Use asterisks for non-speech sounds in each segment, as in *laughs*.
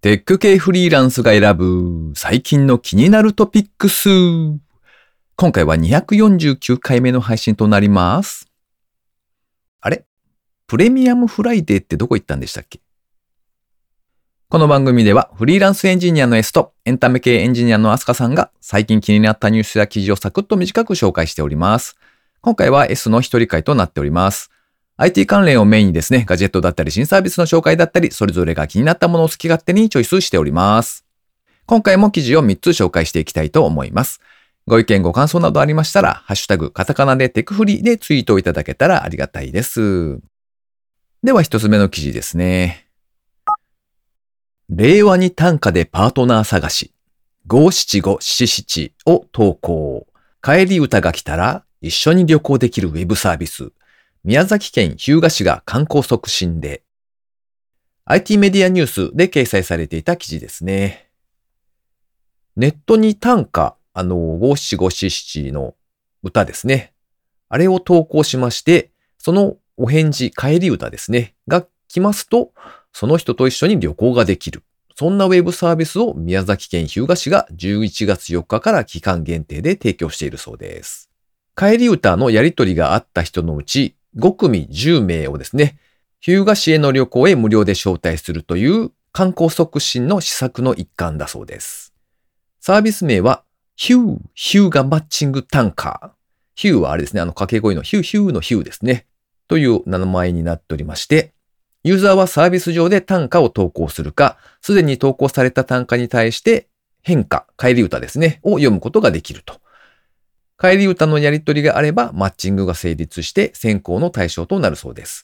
テック系フリーランスが選ぶ最近の気になるトピックス。今回は249回目の配信となります。あれ？プレミアムフライデーってどこ行ったんでしたっけ？この番組ではフリーランスエンジニアの S とエンタメ系エンジニアのアスカさんが最近気になったニュースや記事をサクッと短く紹介しております。今回は S の一人会となっております。IT 関連をメインにですね、ガジェットだったり新サービスの紹介だったり、それぞれが気になったものを好き勝手にチョイスしております。今回も記事を3つ紹介していきたいと思います。ご意見ご感想などありましたら、ハッシュタグ、カタカナでテクフリでツイートをいただけたらありがたいです。では一つ目の記事ですね。令和に短歌でパートナー探し。五七五七七を投稿。帰り歌が来たら一緒に旅行できるウェブサービス。宮崎県日向市が観光促進で。IT メディアニュースで掲載されていた記事ですね。ネットに短歌、あの、五七五七七の歌ですね。あれを投稿しまして、そのお返事、帰り歌ですね。が来ますと、その人と一緒に旅行ができる。そんなウェブサービスを宮崎県日向市が11月4日から期間限定で提供しているそうです。帰り歌のやりとりがあった人のうち5組10名をですね、日向市への旅行へ無料で招待するという観光促進の施策の一環だそうです。サービス名はヒュー、ヒューガマッチングタンカー。ヒューはあれですね、あの掛け声のヒューヒューのヒューですね。という名前になっておりまして、ユーザーはサービス上で単価を投稿するか、すでに投稿された単価に対して変化、帰り歌ですね、を読むことができると。帰り歌のやり取りがあればマッチングが成立して選考の対象となるそうです。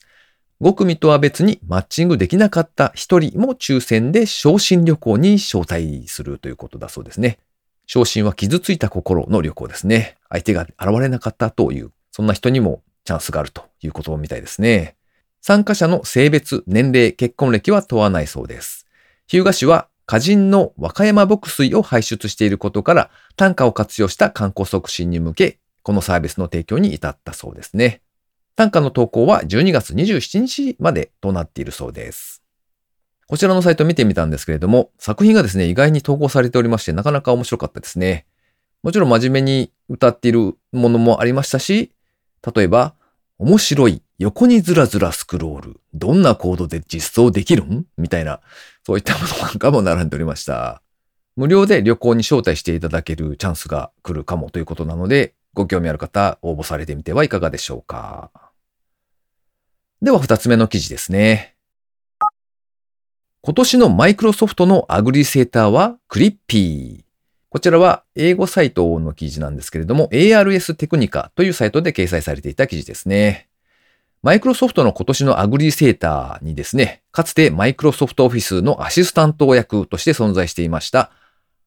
5組とは別にマッチングできなかった1人も抽選で昇進旅行に招待するということだそうですね。昇進は傷ついた心の旅行ですね。相手が現れなかったという、そんな人にもチャンスがあるということみたいですね。参加者の性別、年齢、結婚歴は問わないそうです。日向市は歌人の和歌山牧水を輩出していることから、単価を活用した観光促進に向け、このサービスの提供に至ったそうですね。単価の投稿は12月27日までとなっているそうです。こちらのサイト見てみたんですけれども、作品がですね、意外に投稿されておりまして、なかなか面白かったですね。もちろん真面目に歌っているものもありましたし、例えば、面白い、横にずらずらスクロール、どんなコードで実装できるん？みたいな、そういったものなんかも並んでおりました。無料で旅行に招待していただけるチャンスが来るかもということなので、ご興味ある方、応募されてみてはいかがでしょうか。では二つ目の記事ですね。今年のマイクロソフトのアグリセーターはクリッピー。こちらは英語サイトの記事なんですけれども、ARS テクニカというサイトで掲載されていた記事ですね。マイクロソフトの今年のアグリセーターにですね、かつてマイクロソフトオフィスのアシスタント役として存在していました、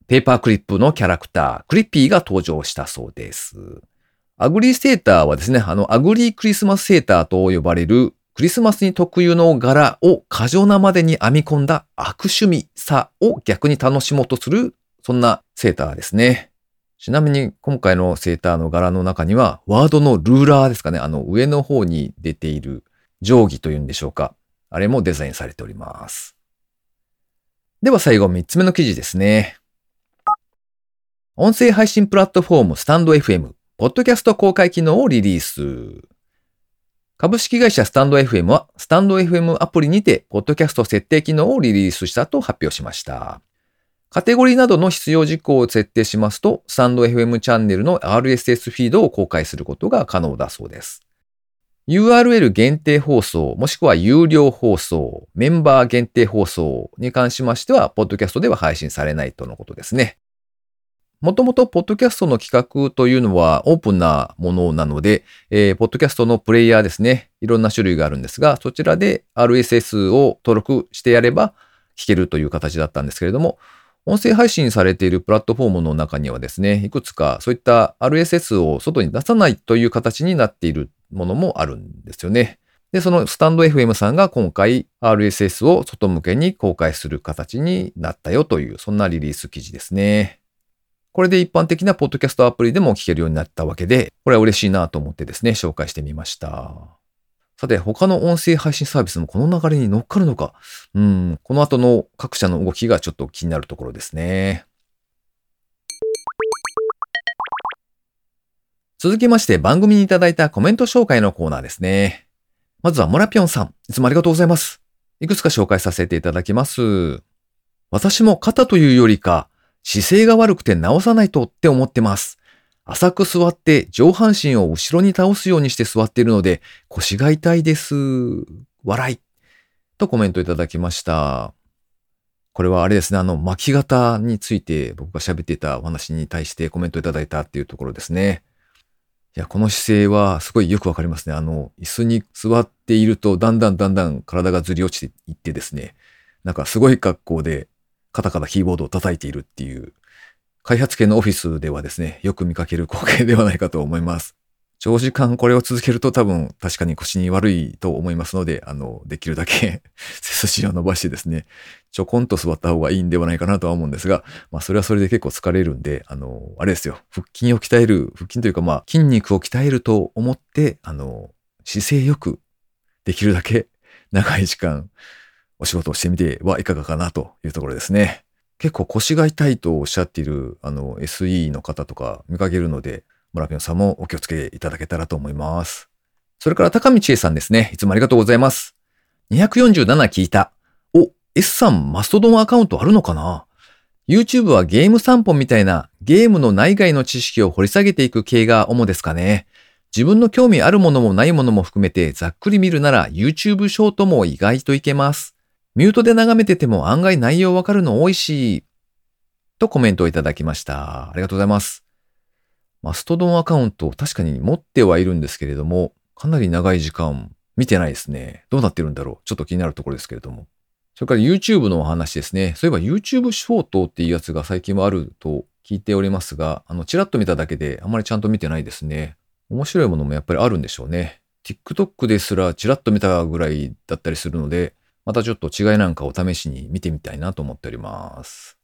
ペーパークリップのキャラクター、クリッピーが登場したそうです。アグリセーターはですね、あの、アグリークリスマスセーターと呼ばれるクリスマスに特有の柄を過剰なまでに編み込んだ悪趣味さを逆に楽しもうとする、そんなセーターですね。ちなみに今回のセーターの柄の中には、ワードのルーラーですかね。あの上の方に出ている定規というんでしょうか。あれもデザインされております。では最後3つ目の記事ですね。音声配信プラットフォームスタンド FM、ポッドキャスト公開機能をリリース。株式会社スタンド FM は、スタンド FM アプリにて、ポッドキャスト設定機能をリリースしたと発表しました。カテゴリーなどの必要事項を設定しますと、スタンド FM チャンネルの RSS フィードを公開することが可能だそうです。URL 限定放送、もしくは有料放送、メンバー限定放送に関しましては、ポッドキャストでは配信されないとのことですね。もともと、ポッドキャストの企画というのはオープンなものなので、えー、ポッドキャストのプレイヤーですね。いろんな種類があるんですが、そちらで RSS を登録してやれば聞けるという形だったんですけれども、音声配信されているプラットフォームの中にはですね、いくつかそういった RSS を外に出さないという形になっているものもあるんですよね。で、そのスタンド FM さんが今回 RSS を外向けに公開する形になったよという、そんなリリース記事ですね。これで一般的なポッドキャストアプリでも聞けるようになったわけで、これは嬉しいなと思ってですね、紹介してみました。さて、他の音声配信サービスもこの流れに乗っかるのか。うん、この後の各社の動きがちょっと気になるところですね。続きまして番組にいただいたコメント紹介のコーナーですね。まずはモラピョンさん。いつもありがとうございます。いくつか紹介させていただきます。私も肩というよりか、姿勢が悪くて直さないとって思ってます。浅く座って上半身を後ろに倒すようにして座っているので腰が痛いです。笑い。とコメントいただきました。これはあれですね、あの巻き型について僕が喋っていたお話に対してコメントいただいたっていうところですね。いや、この姿勢はすごいよくわかりますね。あの、椅子に座っているとだんだんだんだん体がずり落ちていってですね、なんかすごい格好でカタカタキーボードを叩いているっていう開発系のオフィスではですね、よく見かける光景ではないかと思います。長時間これを続けると多分確かに腰に悪いと思いますので、あの、できるだけ *laughs* 背筋を伸ばしてですね、ちょこんと座った方がいいんではないかなとは思うんですが、まあそれはそれで結構疲れるんで、あの、あれですよ、腹筋を鍛える、腹筋というかまあ筋肉を鍛えると思って、あの、姿勢よくできるだけ長い時間お仕事をしてみてはいかがかなというところですね。結構腰が痛いとおっしゃっているあの SE の方とか見かけるので、村ピョンさんもお気をつけいただけたらと思います。それから高道恵さんですね。いつもありがとうございます。247聞いた。お、S さんマストドンアカウントあるのかな ?YouTube はゲーム散歩みたいなゲームの内外の知識を掘り下げていく系が主ですかね。自分の興味あるものもないものも含めてざっくり見るなら YouTube ショートも意外といけます。ミュートで眺めてても案外内容わかるの多いし、とコメントをいただきました。ありがとうございます。マストドンアカウント確かに持ってはいるんですけれども、かなり長い時間見てないですね。どうなってるんだろうちょっと気になるところですけれども。それから YouTube のお話ですね。そういえば YouTube ショートっていうやつが最近はあると聞いておりますが、あの、ちらっと見ただけであまりちゃんと見てないですね。面白いものもやっぱりあるんでしょうね。TikTok ですらちらっと見たぐらいだったりするので、またちょっと違いなんかを試しに見てみたいなと思っております。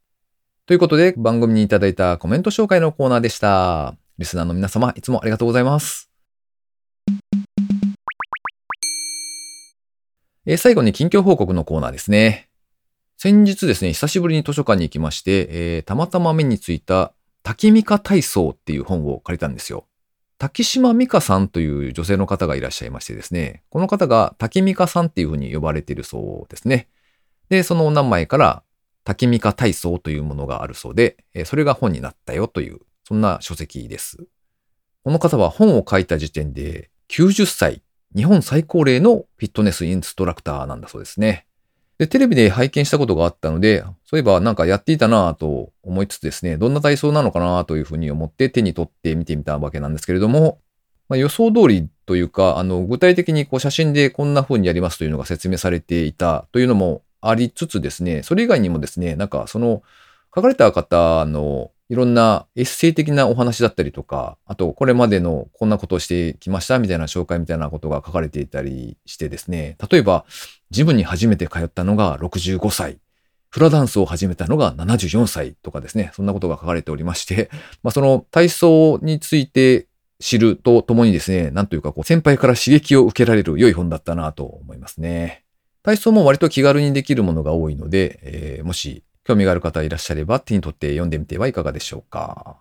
ということで、番組にいただいたコメント紹介のコーナーでした。リスナーの皆様、いつもありがとうございます。え最後に近況報告のコーナーですね。先日ですね、久しぶりに図書館に行きまして、えー、たまたま目についた、滝ミカ体操っていう本を借りたんですよ。滝島美香さんという女性の方がいらっしゃいましてですね、この方が滝美香さんっていうふうに呼ばれているそうですね。で、そのお名前から滝美香体操というものがあるそうで、それが本になったよという、そんな書籍です。この方は本を書いた時点で90歳、日本最高齢のフィットネスインストラクターなんだそうですね。で、テレビで拝見したことがあったので、そういえばなんかやっていたなぁと思いつつですね、どんな体操なのかなというふうに思って手に取って見てみたわけなんですけれども、まあ、予想通りというか、あの、具体的にこう写真でこんな風にやりますというのが説明されていたというのもありつつですね、それ以外にもですね、なんかその書かれた方のいろんなエッセイ的なお話だったりとか、あとこれまでのこんなことをしてきましたみたいな紹介みたいなことが書かれていたりしてですね、例えば、ジムに初めて通ったのが65歳、フラダンスを始めたのが74歳とかですね、そんなことが書かれておりまして、まあその体操について知るとともにですね、なんというかこう先輩から刺激を受けられる良い本だったなと思いますね。体操も割と気軽にできるものが多いので、えー、もし興味がある方いらっしゃれば手に取って読んでみてはいかがでしょうか。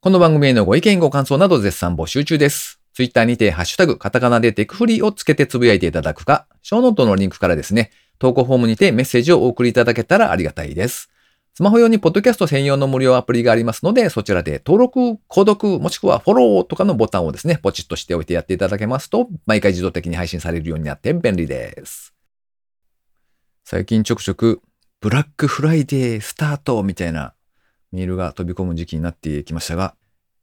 この番組へのご意見ご感想など絶賛募集中です。ツイッターにてハッシュタグカタカナでテクフリーをつけてつぶやいていただくか、ショーノートのリンクからですね、投稿フォームにてメッセージをお送りいただけたらありがたいです。スマホ用にポッドキャスト専用の無料アプリがありますので、そちらで登録、購読、もしくはフォローとかのボタンをですね、ポチッとしておいてやっていただけますと、毎回自動的に配信されるようになって便利です。最近ちょくちょくブラックフライデースタートみたいなメールが飛び込む時期になってきましたが、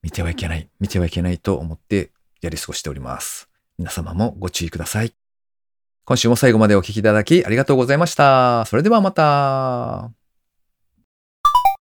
見てはいけない、見てはいけないと思ってやり過ごしております。皆様もご注意ください。今週も最後までお聴きいただきありがとうございました。それではまた。